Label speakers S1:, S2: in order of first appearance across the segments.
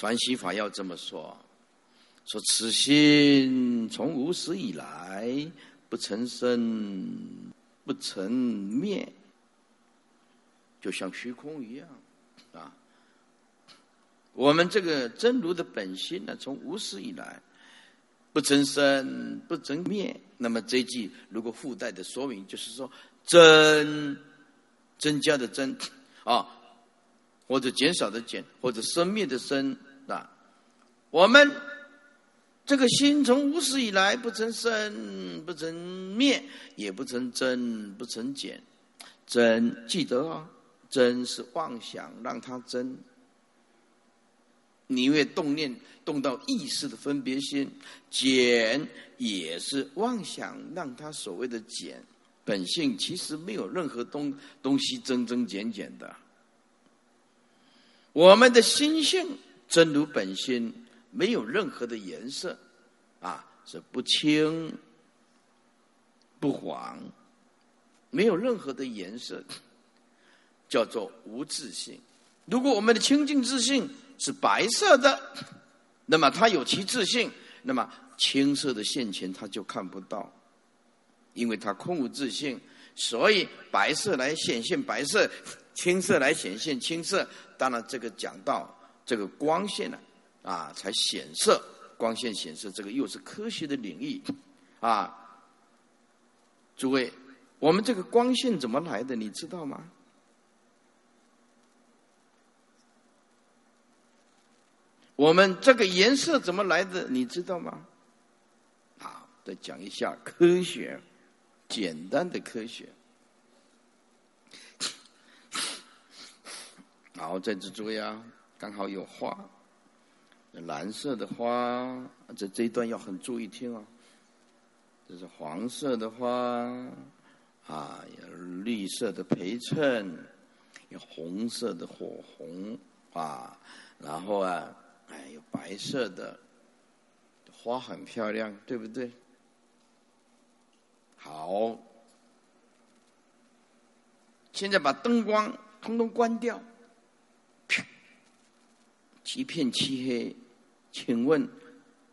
S1: 传习法要这么说：说此心从无始以来不曾生，不曾灭，就像虚空一样啊。我们这个真如的本心呢，从无始以来不增生，不增灭。那么这句如果附带的说明，就是说增增加的增啊，或者减少的减，或者生灭的生啊。我们这个心从无始以来不曾生，不曾灭，也不曾增，不曾减。增记得啊，增是妄想，让它增。你越动念动到意识的分别心，减也是妄想，让他所谓的减本性，其实没有任何东东西增增减减的。我们的心性真如本心，没有任何的颜色，啊，是不清不黄，没有任何的颜色，叫做无自性。如果我们的清净自性，是白色的，那么它有其自性，那么青色的现前它就看不到，因为它空无自性，所以白色来显现白色，青色来显现青色。当然，这个讲到这个光线呢，啊，才显色，光线显色，这个又是科学的领域，啊，诸位，我们这个光线怎么来的？你知道吗？我们这个颜色怎么来的？你知道吗？好，再讲一下科学，简单的科学。好，在这注意啊，刚好有花，蓝色的花，这这一段要很注意听哦。这是黄色的花，啊，有绿色的陪衬，有红色的火红啊，然后啊。哎，有白色的花很漂亮，对不对？好，现在把灯光通通关掉，一片漆黑。请问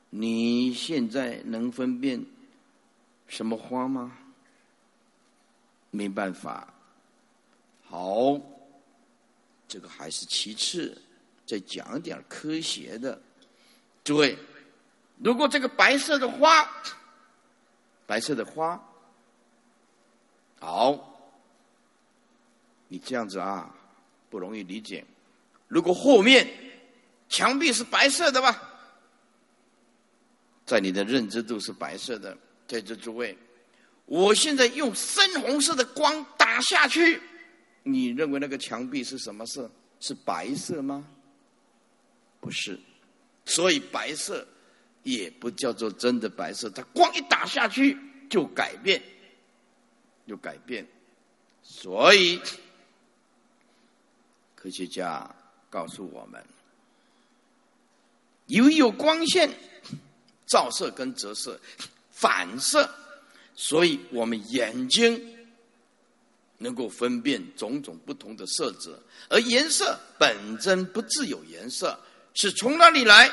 S1: 你现在能分辨什么花吗？没办法。好，这个还是其次。再讲点科学的，诸位，如果这个白色的花，白色的花，好，你这样子啊，不容易理解。如果后面墙壁是白色的吧，在你的认知度是白色的，在这诸位，我现在用深红色的光打下去，你认为那个墙壁是什么色？是白色吗？不是，所以白色也不叫做真的白色。它光一打下去就改变，就改变。所以科学家告诉我们，由于有光线照射跟折射、反射，所以我们眼睛能够分辨种种不同的色泽，而颜色本真不自有颜色。是从哪里来？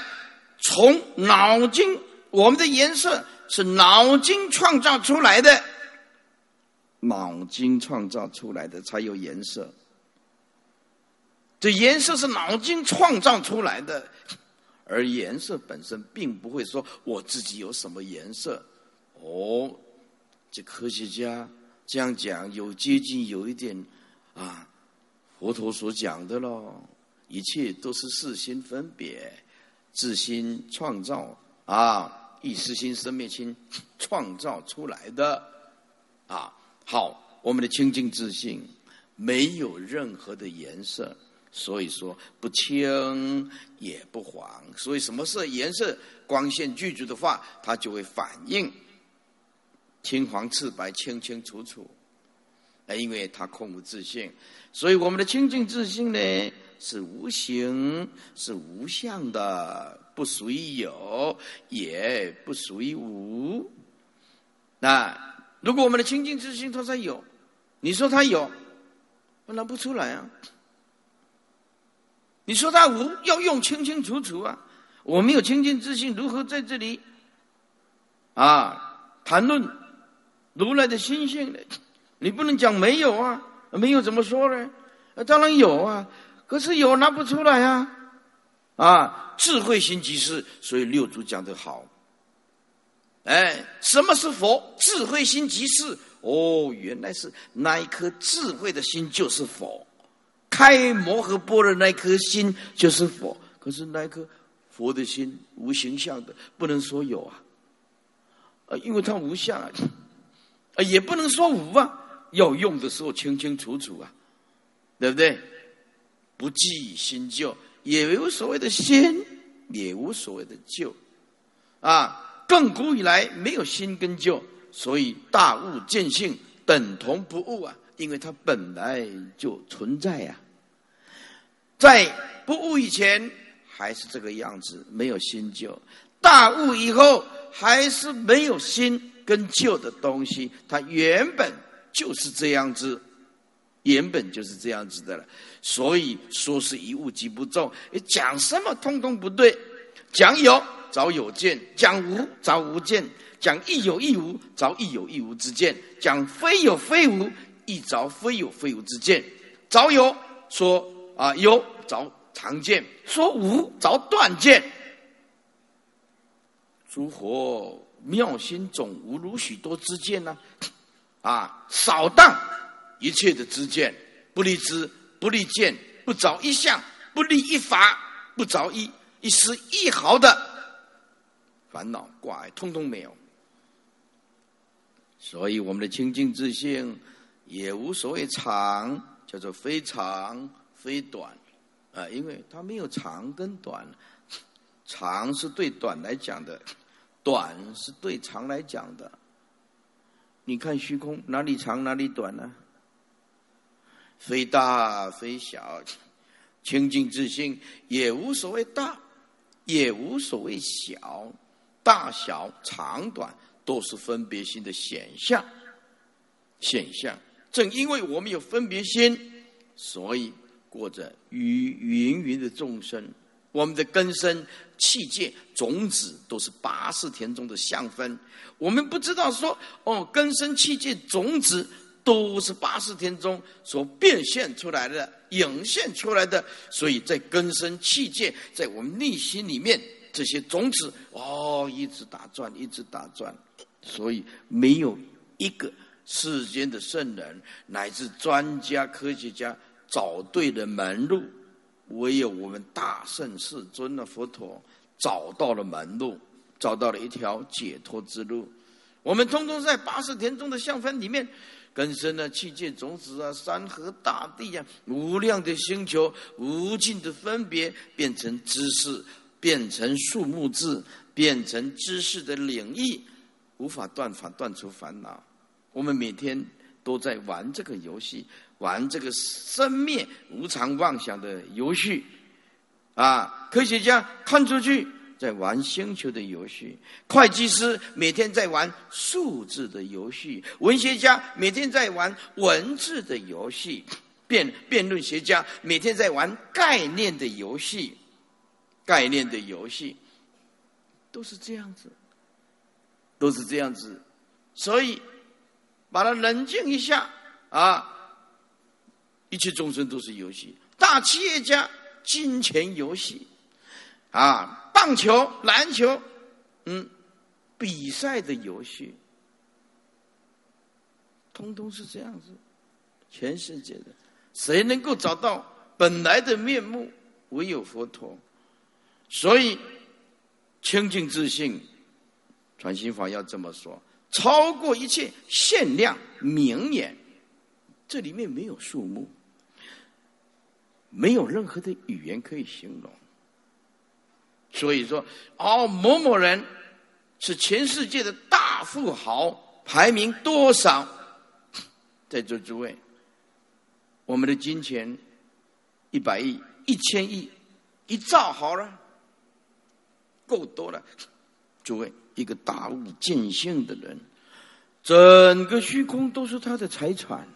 S1: 从脑筋，我们的颜色是脑筋创造出来的，脑筋创造出来的才有颜色。这颜色是脑筋创造出来的，而颜色本身并不会说我自己有什么颜色。哦，这科学家这样讲，有接近有一点啊，佛陀所讲的喽。一切都是四心分别，自心创造啊，意识心、生命心创造出来的啊。好，我们的清净自信没有任何的颜色，所以说不青也不黄。所以什么是颜色？光线具足的话，它就会反应青黄赤白，清清楚楚。那因为它空无自性，所以我们的清净自信呢？是无形，是无相的，不属于有，也不属于无。那如果我们的清净之心它在有，你说它有，我拿不出来啊？你说他无，要用清清楚楚啊！我没有清净自信，如何在这里啊谈论如来的心性呢？你不能讲没有啊，没有怎么说呢？当然有啊，可是有拿不出来啊！啊，智慧心即是，所以六祖讲的好。哎，什么是佛？智慧心即是。哦，原来是那一颗智慧的心就是佛，开摩诃般的那颗心就是佛。可是那颗佛的心无形象的，不能说有啊，啊，因为它无相啊，啊，也不能说无啊，要用的时候清清楚楚啊，对不对？不记新旧，也无所谓的新，也无所谓的旧，啊，亘古以来没有新跟旧。所以大悟见性等同不悟啊，因为它本来就存在呀。在不悟以前还是这个样子，没有新旧；大悟以后还是没有新跟旧的东西，它原本就是这样子，原本就是这样子的了。所以说是一物即不中，讲什么通通不对，讲有找有见，讲无找无见。讲亦有亦无，找亦有亦无之见；讲非有非无，亦找非有非无之见。找有说啊有，着长剑；说无，着断剑。诸佛妙心总无如许多之见呢？啊，扫荡一切的之见，不立知，不立见，不着一相，不立一法，不着一一丝一毫的烦恼挂碍，通通没有。所以，我们的清净自性也无所谓长，叫做非长非短，啊，因为它没有长跟短，长是对短来讲的，短是对长来讲的。你看虚空哪里长哪里短呢？非大非小，清净自性也无所谓大，也无所谓小，大小长短。都是分别心的显象，显象。正因为我们有分别心，所以过着与芸芸的众生。我们的根生器界种子都是八世田中的相分。我们不知道说，哦，根生器界种子都是八世田中所变现出来的、涌现出来的。所以在根生器界，在我们内心里面，这些种子哦，一直打转，一直打转。所以没有一个世间的圣人乃至专家科学家找对了门路，唯有我们大圣世尊的佛陀找到了门路，找到了一条解脱之路。我们通通在八十田中的相分里面，根深了七界种子啊，山河大地啊，无量的星球，无尽的分别，变成知识，变成树木字，变成知识的领域。无法断烦，断除烦恼。我们每天都在玩这个游戏，玩这个生灭无常妄想的游戏。啊，科学家看出去在玩星球的游戏，会计师每天在玩数字的游戏，文学家每天在玩文字的游戏，辩辩论学家每天在玩概念的游戏，概念的游戏都是这样子。都是这样子，所以把它冷静一下啊！一切众生都是游戏，大企业家金钱游戏啊，棒球、篮球，嗯，比赛的游戏，通通是这样子。全世界的谁能够找到本来的面目？唯有佛陀。所以清净自信。传心法要这么说，超过一切限量名言，这里面没有数目，没有任何的语言可以形容。所以说，哦，某某人是全世界的大富豪，排名多少？在座诸位，我们的金钱一百亿、一千亿、一兆好了，够多了，诸位。一个大悟见性的人，整个虚空都是他的财产。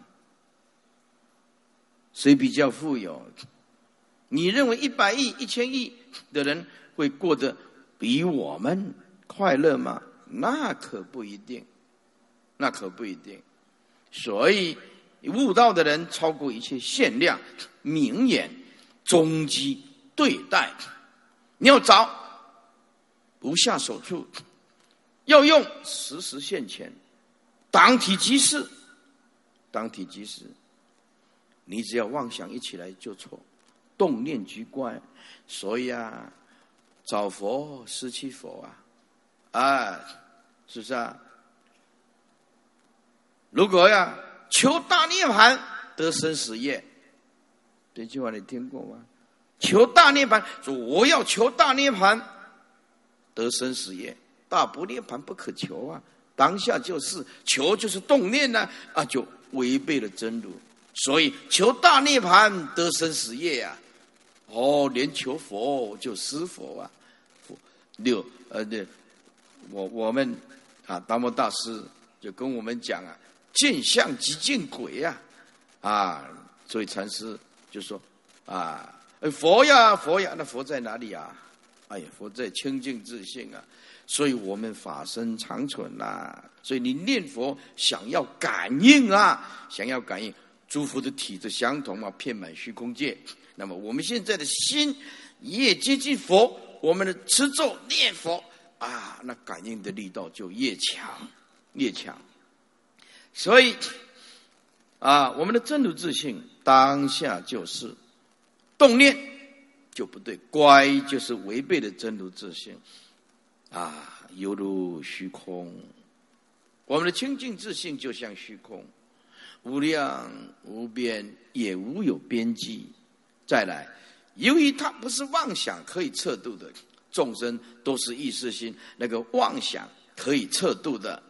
S1: 谁比较富有？你认为一百亿、一千亿的人会过得比我们快乐吗？那可不一定，那可不一定。所以悟道的人超过一切限量、明眼、终极对待。你要找不下手处，要用时时现前，当体即事，当体即事。你只要妄想一起来就错。动念即怪，所以啊，找佛失去佛啊，啊，是不是啊？如果呀，求大涅盘得生死业，这句话你听过吗？求大涅盘，说我要求大涅盘得生死业，大不涅盘不可求啊！当下就是求，就是动念呢，啊，就违背了真如，所以求大涅盘得生死业呀。哦，连求佛就失佛啊！六呃，对，我我们啊，达摩大师就跟我们讲啊，见相即见鬼呀！啊，所以禅师就说啊，佛呀佛呀，那佛在哪里啊？哎呀，佛在清净自性啊！所以我们法身长存呐，所以你念佛想要感应啊，想要感应，诸佛的体质相同嘛，遍满虚空界。那么我们现在的心越接近佛，我们的持咒念佛啊，那感应的力道就越强越强。所以啊，我们的真如自信当下就是动念就不对，乖就是违背了真如自信啊，犹如虚空。我们的清净自信就像虚空，无量无边，也无有边际。再来，由于它不是妄想可以测度的，众生都是意识心，那个妄想可以测度的，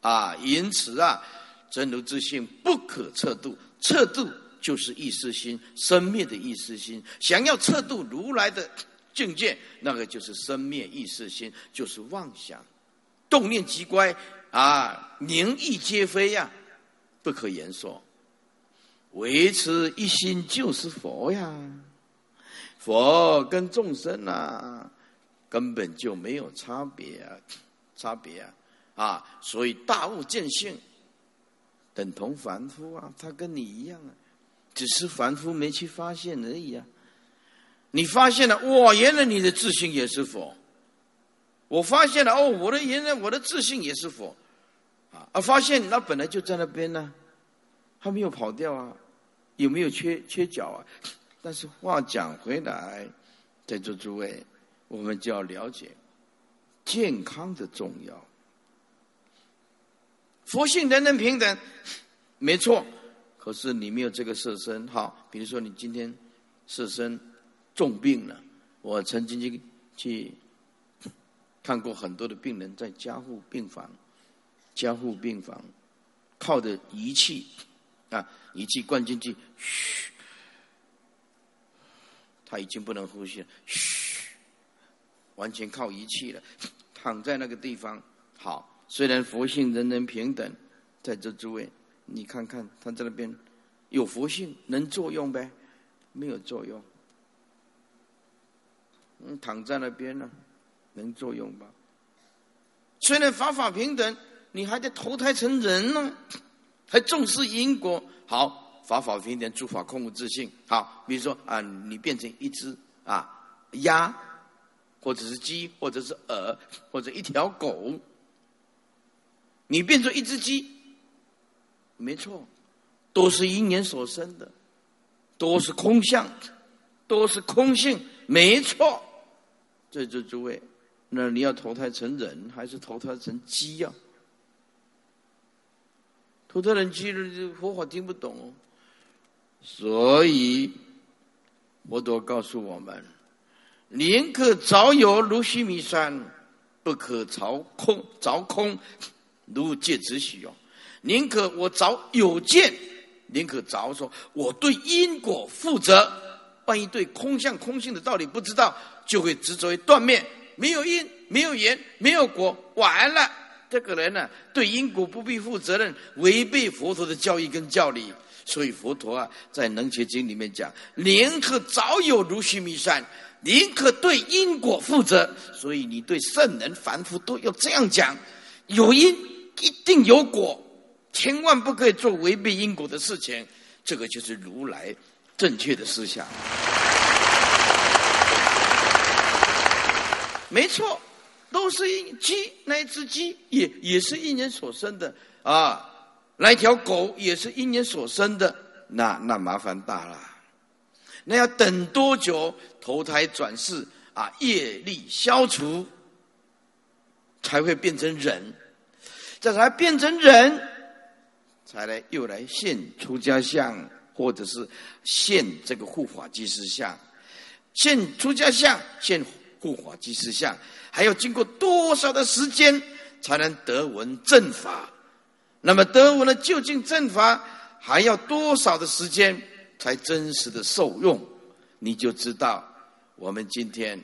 S1: 啊，因此啊，真如之性不可测度，测度就是意识心生灭的意识心，想要测度如来的境界，那个就是生灭意识心，就是妄想，动念即乖啊，宁意皆非呀，不可言说。维持一心就是佛呀，佛跟众生啊根本就没有差别啊，差别啊啊！所以大悟见性等同凡夫啊，他跟你一样啊，只是凡夫没去发现而已啊。你发现了哇，原来你的自信也是佛。我发现了哦，我的原来我的自信也是佛啊，发现那本来就在那边呢，还没有跑掉啊。有没有缺缺角啊？但是话讲回来，在座诸位，我们就要了解健康的重要。佛性人人平等，没错。可是你没有这个色身，好，比如说你今天色身重病了，我曾经去去看过很多的病人在加护病房，加护病房靠着仪器。啊！仪器灌进去，嘘，他已经不能呼吸了，嘘，完全靠仪器了。躺在那个地方，好，虽然佛性人人平等，在这诸位，你看看他在那边有佛性，能作用呗？没有作用。嗯，躺在那边呢，能作用吧？虽然法法平等，你还得投胎成人呢。还重视因果，好法法平等，诸法空无自性。好，比如说啊，你变成一只啊鸭，或者是鸡，或者是鹅，或者一条狗，你变成一只鸡，没错，都是因缘所生的，都是空相，都是空性，没错。在这诸位，那你要投胎成人，还是投胎成鸡呀？普通人其实佛法听不懂，所以佛陀告诉我们：宁可早有如须弥山，不可凿空凿空如芥子许哦。宁可我早有见，宁可早说我对因果负责。万一对空相空性的道理不知道，就会执着于断灭，没有因，没有缘，没有果，完了。这个人呢，对因果不必负责任，违背佛陀的教义跟教理，所以佛陀啊，在《能切经》里面讲：宁可早有如须弥山，宁可对因果负责。所以你对圣人、凡夫都要这样讲：有因一定有果，千万不可以做违背因果的事情。这个就是如来正确的思想。没错，都是一鸡，那一只鸡也也是一年所生的啊。来条狗也是一年所生的，那那麻烦大了。那要等多久投胎转世啊？业力消除才会变成人，这才变成人，才来又来现出家相，或者是现这个护法居士相，现出家相，现护法居士相，还要经过多少的时间才能得闻正法？那么得闻了究竟正法，还要多少的时间才真实的受用？你就知道，我们今天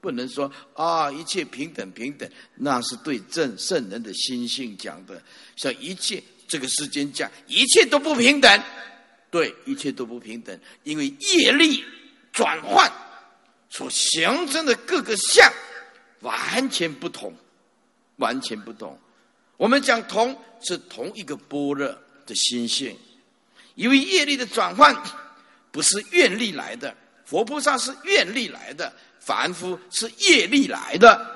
S1: 不能说啊，一切平等平等，那是对正圣人的心性讲的。像一切这个世间讲，一切都不平等，对，一切都不平等，因为业力转换所形成的各个相完全不同，完全不同。我们讲同是同一个般若的心性，因为业力的转换不是愿力来的，佛菩萨是愿力来的，凡夫是业力来的。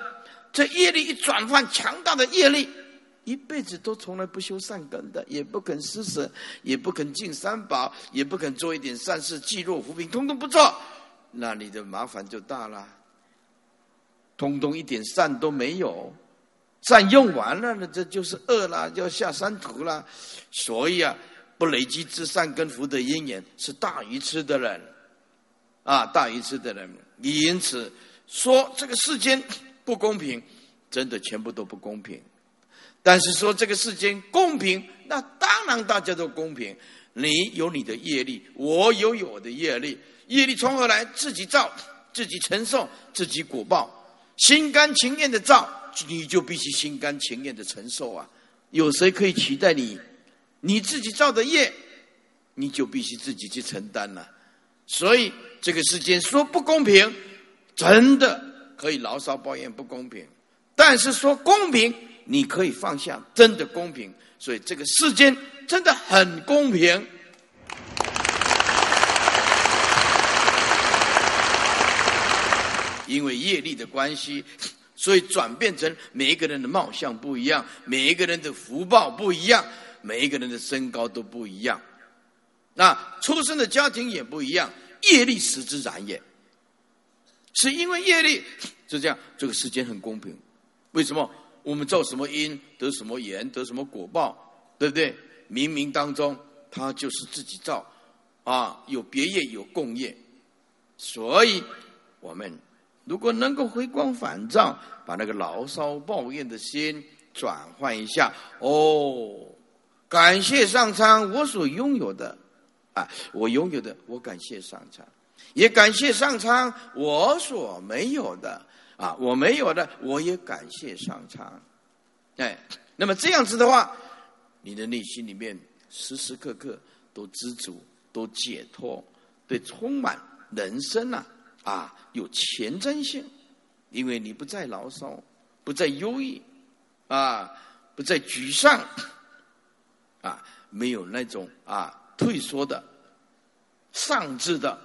S1: 这业力一转换，强大的业力，一辈子都从来不修善根的，也不肯施舍，也不肯进三宝，也不肯做一点善事济弱扶贫，通通不做，那你的麻烦就大了，通通一点善都没有。善用完了，那这就是恶了，要下山途了。所以啊，不累积至善跟福的因缘是大愚痴的人，啊，大愚痴的人。你因此说这个世间不公平，真的全部都不公平。但是说这个世间公平，那当然大家都公平。你有你的业力，我有我的业力，业力从何来？自己造，自己承受，自己果报，心甘情愿的造。你就必须心甘情愿的承受啊！有谁可以取代你？你自己造的业，你就必须自己去承担了。所以这个世间说不公平，真的可以牢骚抱怨不公平；但是说公平，你可以放下，真的公平。所以这个世间真的很公平，因为业力的关系。所以转变成每一个人的貌相不一样，每一个人的福报不一样，每一个人的身高都不一样，那出生的家庭也不一样，业力使之然也。是因为业力是这样，这个世间很公平。为什么？我们造什么因得什么缘得什么果报，对不对？冥冥当中，他就是自己造啊，有别业有共业，所以我们。如果能够回光返照，把那个牢骚抱怨的心转换一下，哦，感谢上苍，我所拥有的，啊，我拥有的，我感谢上苍，也感谢上苍，我所没有的，啊，我没有的，我也感谢上苍，哎，那么这样子的话，你的内心里面时时刻刻都知足，都解脱，对，充满人生呐。啊，有前瞻性，因为你不再牢骚，不再忧郁，啊，不再沮丧，啊，没有那种啊退缩的、丧志的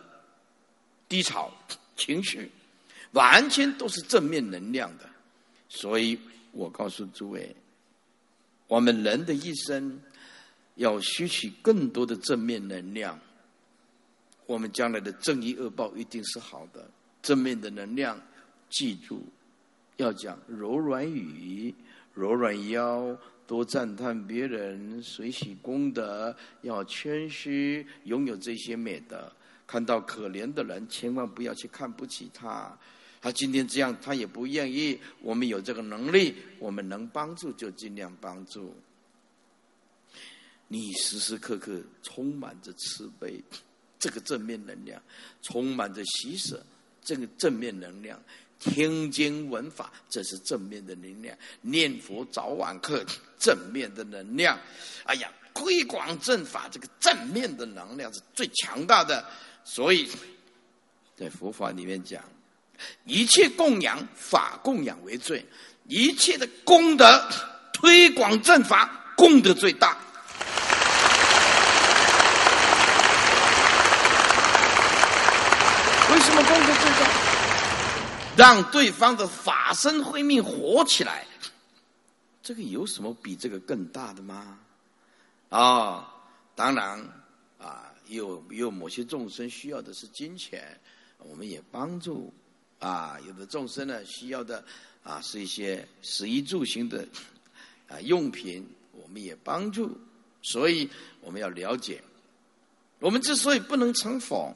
S1: 低潮情绪，完全都是正面能量的。所以我告诉诸位，我们人的一生要吸取更多的正面能量。我们将来的正义恶报一定是好的，正面的能量，记住，要讲柔软语，柔软腰，多赞叹别人，随喜功德，要谦虚，拥有这些美德。看到可怜的人，千万不要去看不起他。他今天这样，他也不愿意。我们有这个能力，我们能帮助就尽量帮助。你时时刻刻充满着慈悲。这个正面能量充满着喜舍，这个正面能量听经闻法，这是正面的能量；念佛早晚课，正面的能量。哎呀，推广正法，这个正面的能量是最强大的。所以在佛法里面讲，一切供养法供养为最，一切的功德推广正法功德最大。为什么功德最大？让对方的法身慧命活起来，这个有什么比这个更大的吗？啊，当然啊，有有某些众生需要的是金钱，我们也帮助啊。有的众生呢需要的啊是一些食衣住行的啊用品，我们也帮助。所以我们要了解，我们之所以不能成佛，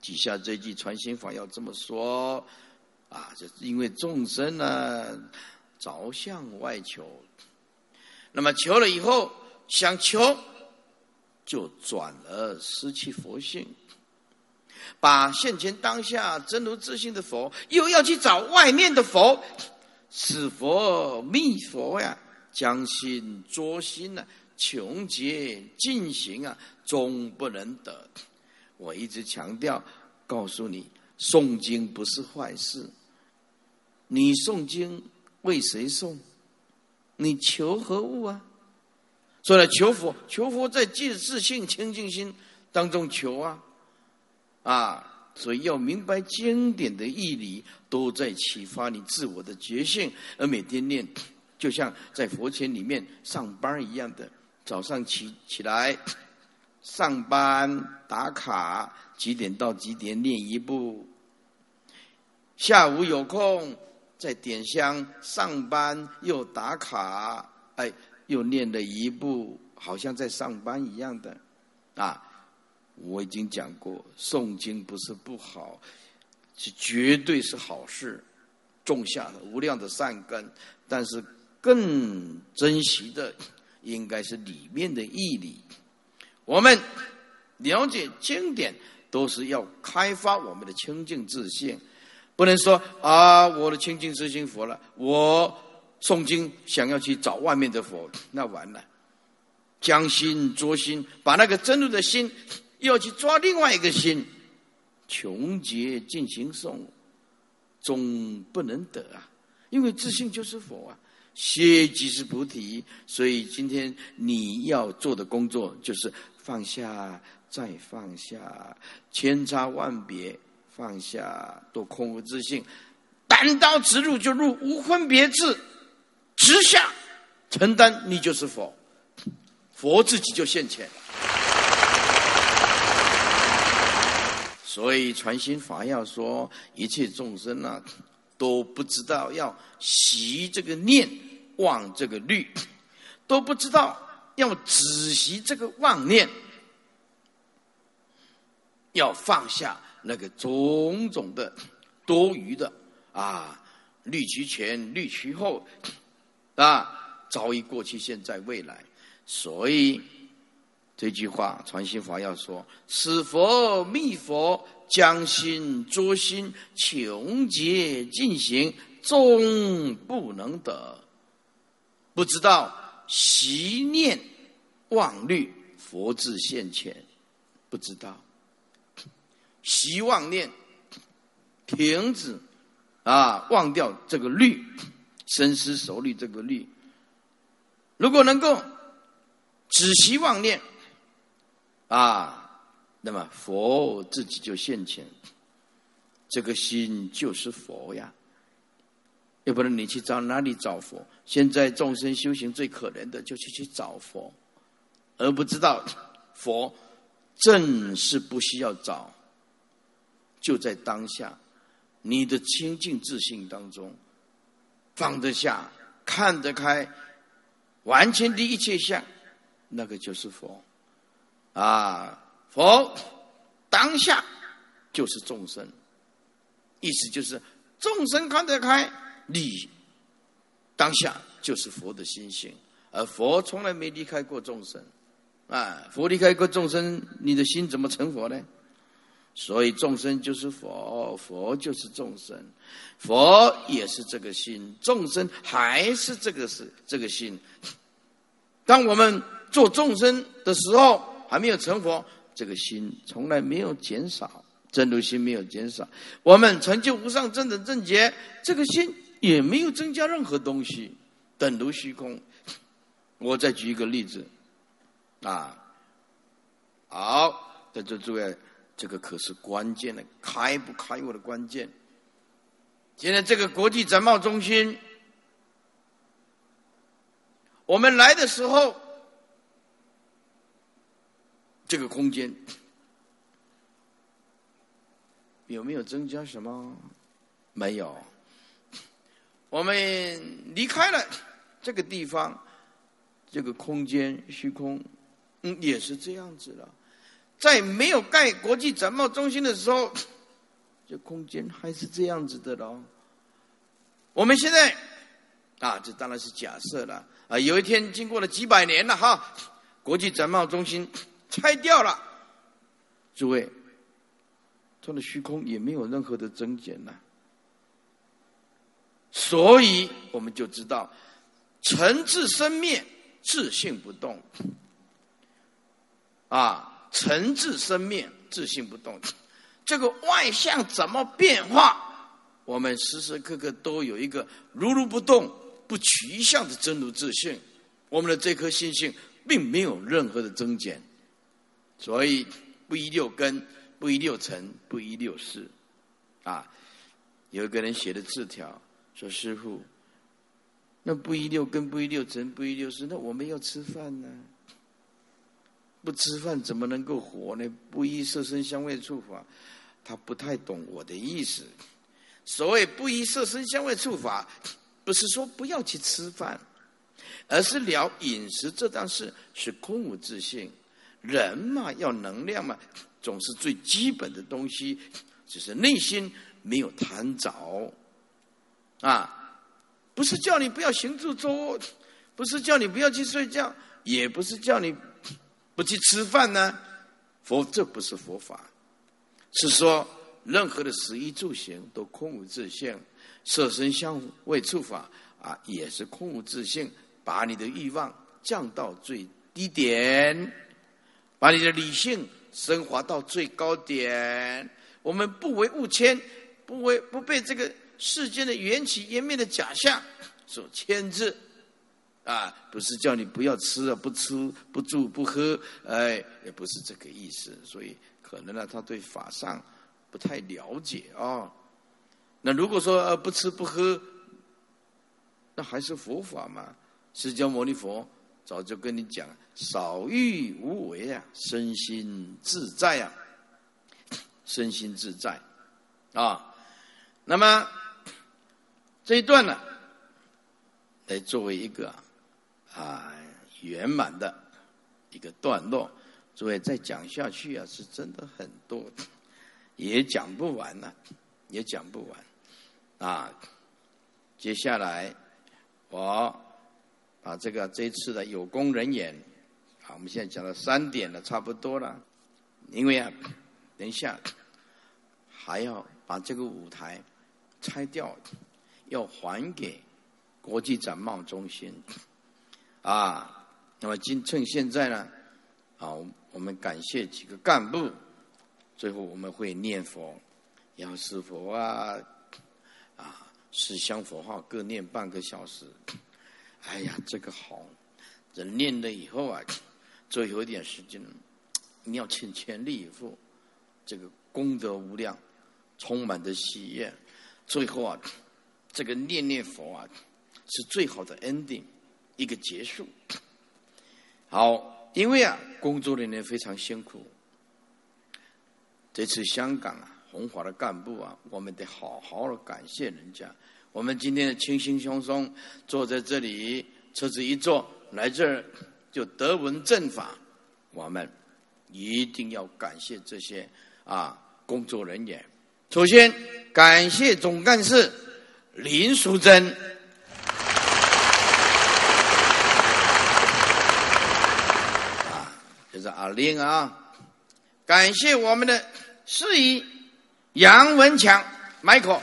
S1: 底下这句传心法要这么说。啊，就是因为众生呢着向外求，那么求了以后想求，就转而失去佛性，把现前当下真如自信的佛，又要去找外面的佛，是佛密佛呀，将心捉心呢，穷劫进行啊，终不能得。我一直强调，告诉你。诵经不是坏事，你诵经为谁诵？你求何物啊？所以求佛，求佛在自自信清净心当中求啊，啊！所以要明白经典的义理，都在启发你自我的觉性，而每天念，就像在佛前里面上班一样的，早上起起来上班打卡。几点到几点念一部？下午有空再点香上班又打卡，哎，又念了一部，好像在上班一样的。啊，我已经讲过，诵经不是不好，是绝对是好事，种下了无量的善根。但是更珍惜的，应该是里面的义理。我们了解经典。都是要开发我们的清净自信，不能说啊，我的清净自信佛了，我诵经想要去找外面的佛，那完了，将心捉心，把那个真如的心要去抓另外一个心，穷劫尽行诵，终不能得啊！因为自信就是佛啊，歇即是菩提，所以今天你要做的工作就是放下。再放下，千差万别，放下都空无自信，单刀直入就入无分别智，直下承担，你就是佛，佛自己就现前。所以传心法要说，一切众生啊，都不知道要习这个念，忘这个虑，都不知道要止习这个妄念。要放下那个种种的多余的啊，虑其前，虑其后啊，早已过去，现在未来。所以这句话传心法要说：此佛密佛，将心捉心，穷劫尽行，终不能得。不知道习念妄虑，佛智现前，不知道。习妄念，停止啊，忘掉这个虑，深思熟虑这个虑。如果能够只希望念啊，那么佛自己就现前，这个心就是佛呀。要不然你去找哪里找佛？现在众生修行最可怜的，就是去找佛，而不知道佛正是不需要找。就在当下，你的清净自信当中，放得下、看得开、完全的一切相，那个就是佛啊！佛当下就是众生，意思就是众生看得开，你当下就是佛的心性，而佛从来没离开过众生啊！佛离开过众生，你的心怎么成佛呢？所以众生就是佛，佛就是众生，佛也是这个心，众生还是这个是这个心。当我们做众生的时候还没有成佛，这个心从来没有减少，真如心没有减少。我们成就无上正等正觉，这个心也没有增加任何东西，等如虚空。我再举一个例子，啊，好，在这诸位，这个可是关键的，开不开悟的关键。现在这个国际展贸中心，我们来的时候，这个空间有没有增加什么？没有。我们离开了这个地方。这个空间虚空，嗯，也是这样子了。在没有盖国际展贸中心的时候，这空间还是这样子的喽。我们现在啊，这当然是假设了啊。有一天，经过了几百年了哈，国际展贸中心拆掉了，诸位，它的虚空也没有任何的增减了。所以我们就知道，尘自生灭。自性不动，啊，尘自生灭，自性不动。这个外相怎么变化？我们时时刻刻都有一个如如不动、不取相的真如自性。我们的这颗心性并没有任何的增减，所以不一六根，不一六尘，不一六事。啊，有一个人写的字条说：“师傅。”那不一六根不一六尘不一六事，那我们要吃饭呢？不吃饭怎么能够活呢？不依色身香味触法，他不太懂我的意思。所谓不依色身香味触法，不是说不要去吃饭，而是聊饮食这档事是空无自性。人嘛，要能量嘛，总是最基本的东西，只是内心没有贪着啊。不是叫你不要行住坐卧，不是叫你不要去睡觉，也不是叫你不去吃饭呢。佛这不是佛法，是说任何的食衣住行都空无自性，色身相位触法啊也是空无自性，把你的欲望降到最低点，把你的理性升华到最高点。我们不为物牵，不为不被这个。世间的缘起缘灭的假象所牵制，啊，不是叫你不要吃啊，不吃不住不喝，哎，也不是这个意思。所以可能呢，他对法上不太了解啊。那如果说不吃不喝，那还是佛法嘛？释迦牟尼佛早就跟你讲，少欲无为啊，身心自在啊，身心自在啊。那么。这一段呢，来作为一个啊圆满的一个段落，诸位再讲下去啊，是真的很多，也讲不完呢，也讲不完啊。接下来我啊这个这次的有功人员，好，我们现在讲到三点了，差不多了，因为啊，等一下还要把这个舞台拆掉。要还给国际展贸中心啊！那么今趁现在呢，好，我们感谢几个干部。最后我们会念佛，要师佛啊啊，十香佛号各念半个小时。哎呀，这个好，人念了以后啊，最后一点时间，你要请全力以赴，这个功德无量，充满的喜悦。最后啊。这个念念佛啊，是最好的 ending，一个结束。好，因为啊，工作人员非常辛苦。这次香港啊，红华的干部啊，我们得好好的感谢人家。我们今天轻轻松松坐在这里，车子一坐来这儿就得闻正法，我们一定要感谢这些啊工作人员。首先感谢总干事。林淑珍，啊，就是阿玲啊，感谢我们的司仪杨文强 Michael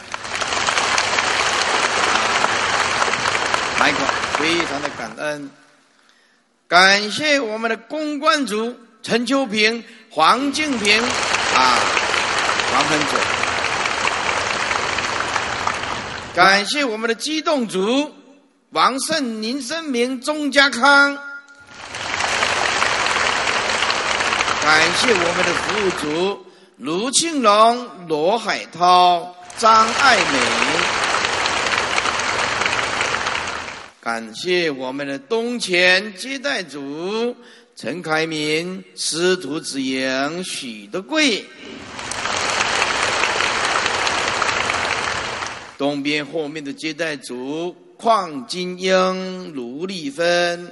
S1: 来一个非常的感恩，感谢我们的公关组陈秋平、黄静平啊，黄分组。感谢我们的机动组王胜、林生明、钟家康。感谢我们的服务组卢庆龙、罗海涛、张爱美。感谢我们的东前接待组陈开明、师徒子营、许德贵。东边后面的接待组邝金英、卢丽芬。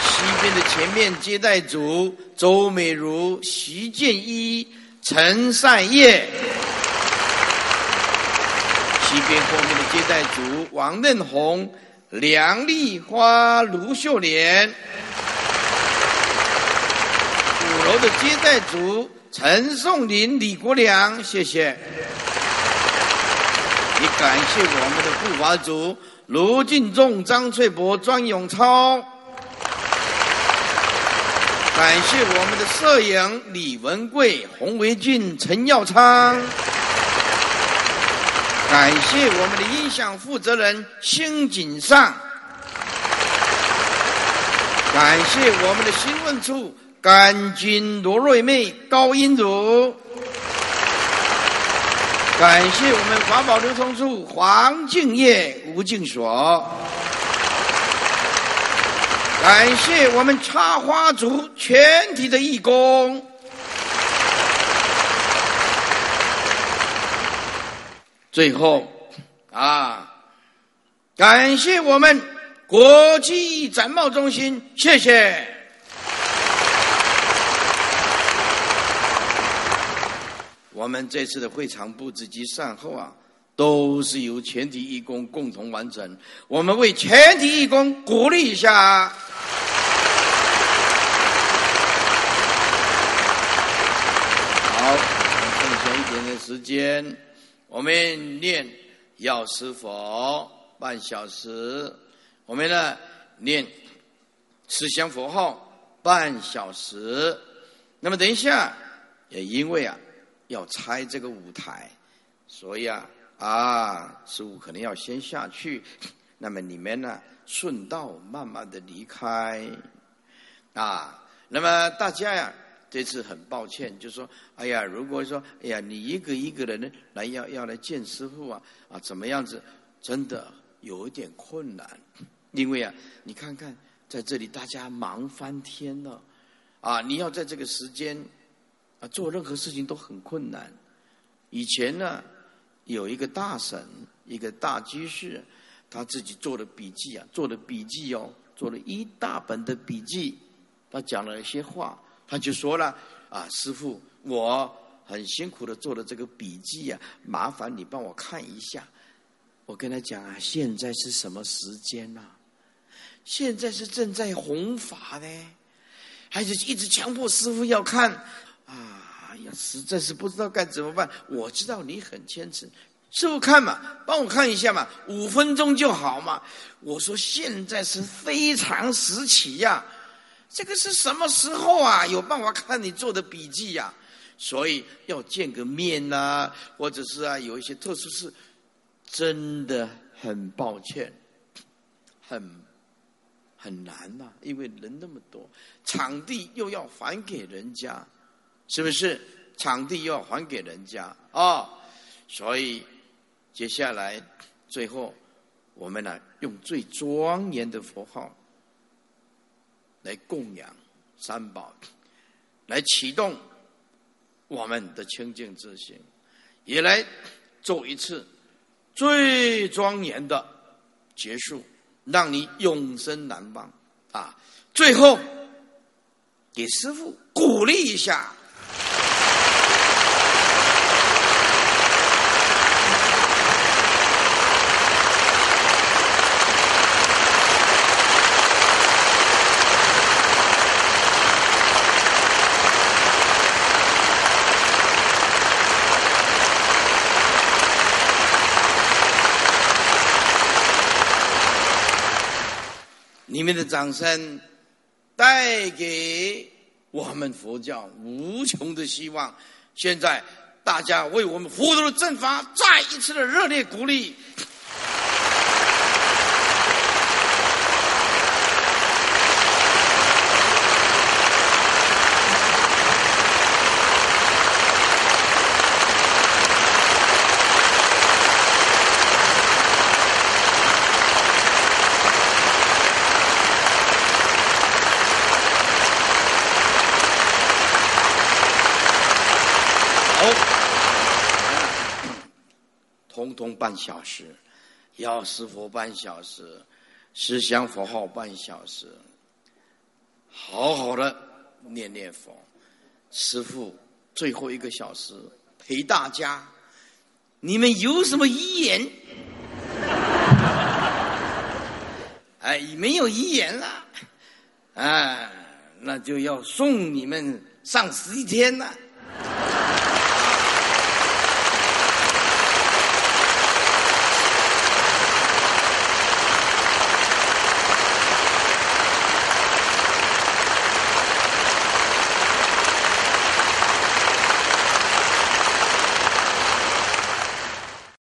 S1: 西边的前面接待组周美如、徐建一、陈善业；一边后面的接待组王嫩红、梁丽花、卢秀莲；五楼的接待组陈颂林、李国良，谢谢。也感谢我们的护法组卢敬仲、张翠柏、庄永超。感谢我们的摄影李文贵、洪维俊、陈耀昌。感谢我们的音响负责人辛锦上。感谢我们的新闻处甘君、罗瑞妹、高英组。感谢我们华宝流通处黄敬业、吴静所。感谢我们插花组全体的义工。最后，啊，感谢我们国际展贸中心，谢谢。我们这次的会场布置及善后啊。都是由全体义工共同完成，我们为全体义工鼓励一下。好，剩下一点点时间，我们念药师佛半小时，我们呢念持香佛号半小时。那么等一下，也因为啊要拆这个舞台，所以啊。啊，师傅可能要先下去，那么你们呢顺道慢慢的离开，啊，那么大家呀这次很抱歉，就说，哎呀，如果说，哎呀，你一个一个人呢来要要来见师傅啊，啊，怎么样子，真的有一点困难，因为啊，你看看在这里大家忙翻天了，啊，你要在这个时间啊做任何事情都很困难，以前呢。有一个大神，一个大居士，他自己做的笔记啊，做的笔记哦，做了一大本的笔记。他讲了一些话，他就说了：“啊，师傅，我很辛苦的做了这个笔记啊，麻烦你帮我看一下。”我跟他讲啊，现在是什么时间呐？现在是正在弘法呢，还是一直强迫师傅要看啊？哎呀，实在是不知道该怎么办。我知道你很虔诚，师傅看嘛，帮我看一下嘛，五分钟就好嘛。我说现在是非常时期呀，这个是什么时候啊？有办法看你做的笔记呀？所以要见个面呐，或者是啊，有一些特殊事，真的很抱歉，很很难呐，因为人那么多，场地又要还给人家。是不是场地又要还给人家啊？所以接下来最后我们呢，用最庄严的佛号来供养三宝，来启动我们的清净之心，也来做一次最庄严的结束，让你永生难忘啊！最后给师傅鼓励一下。们的掌声带给我们佛教无穷的希望。现在大家为我们佛陀的正法再一次的热烈鼓励。通通半小时，药师佛半小时，十香佛号半小时，好好的念念佛。师傅最后一个小时陪大家，你们有什么遗言？哎，没有遗言了，哎，那就要送你们上十一天了。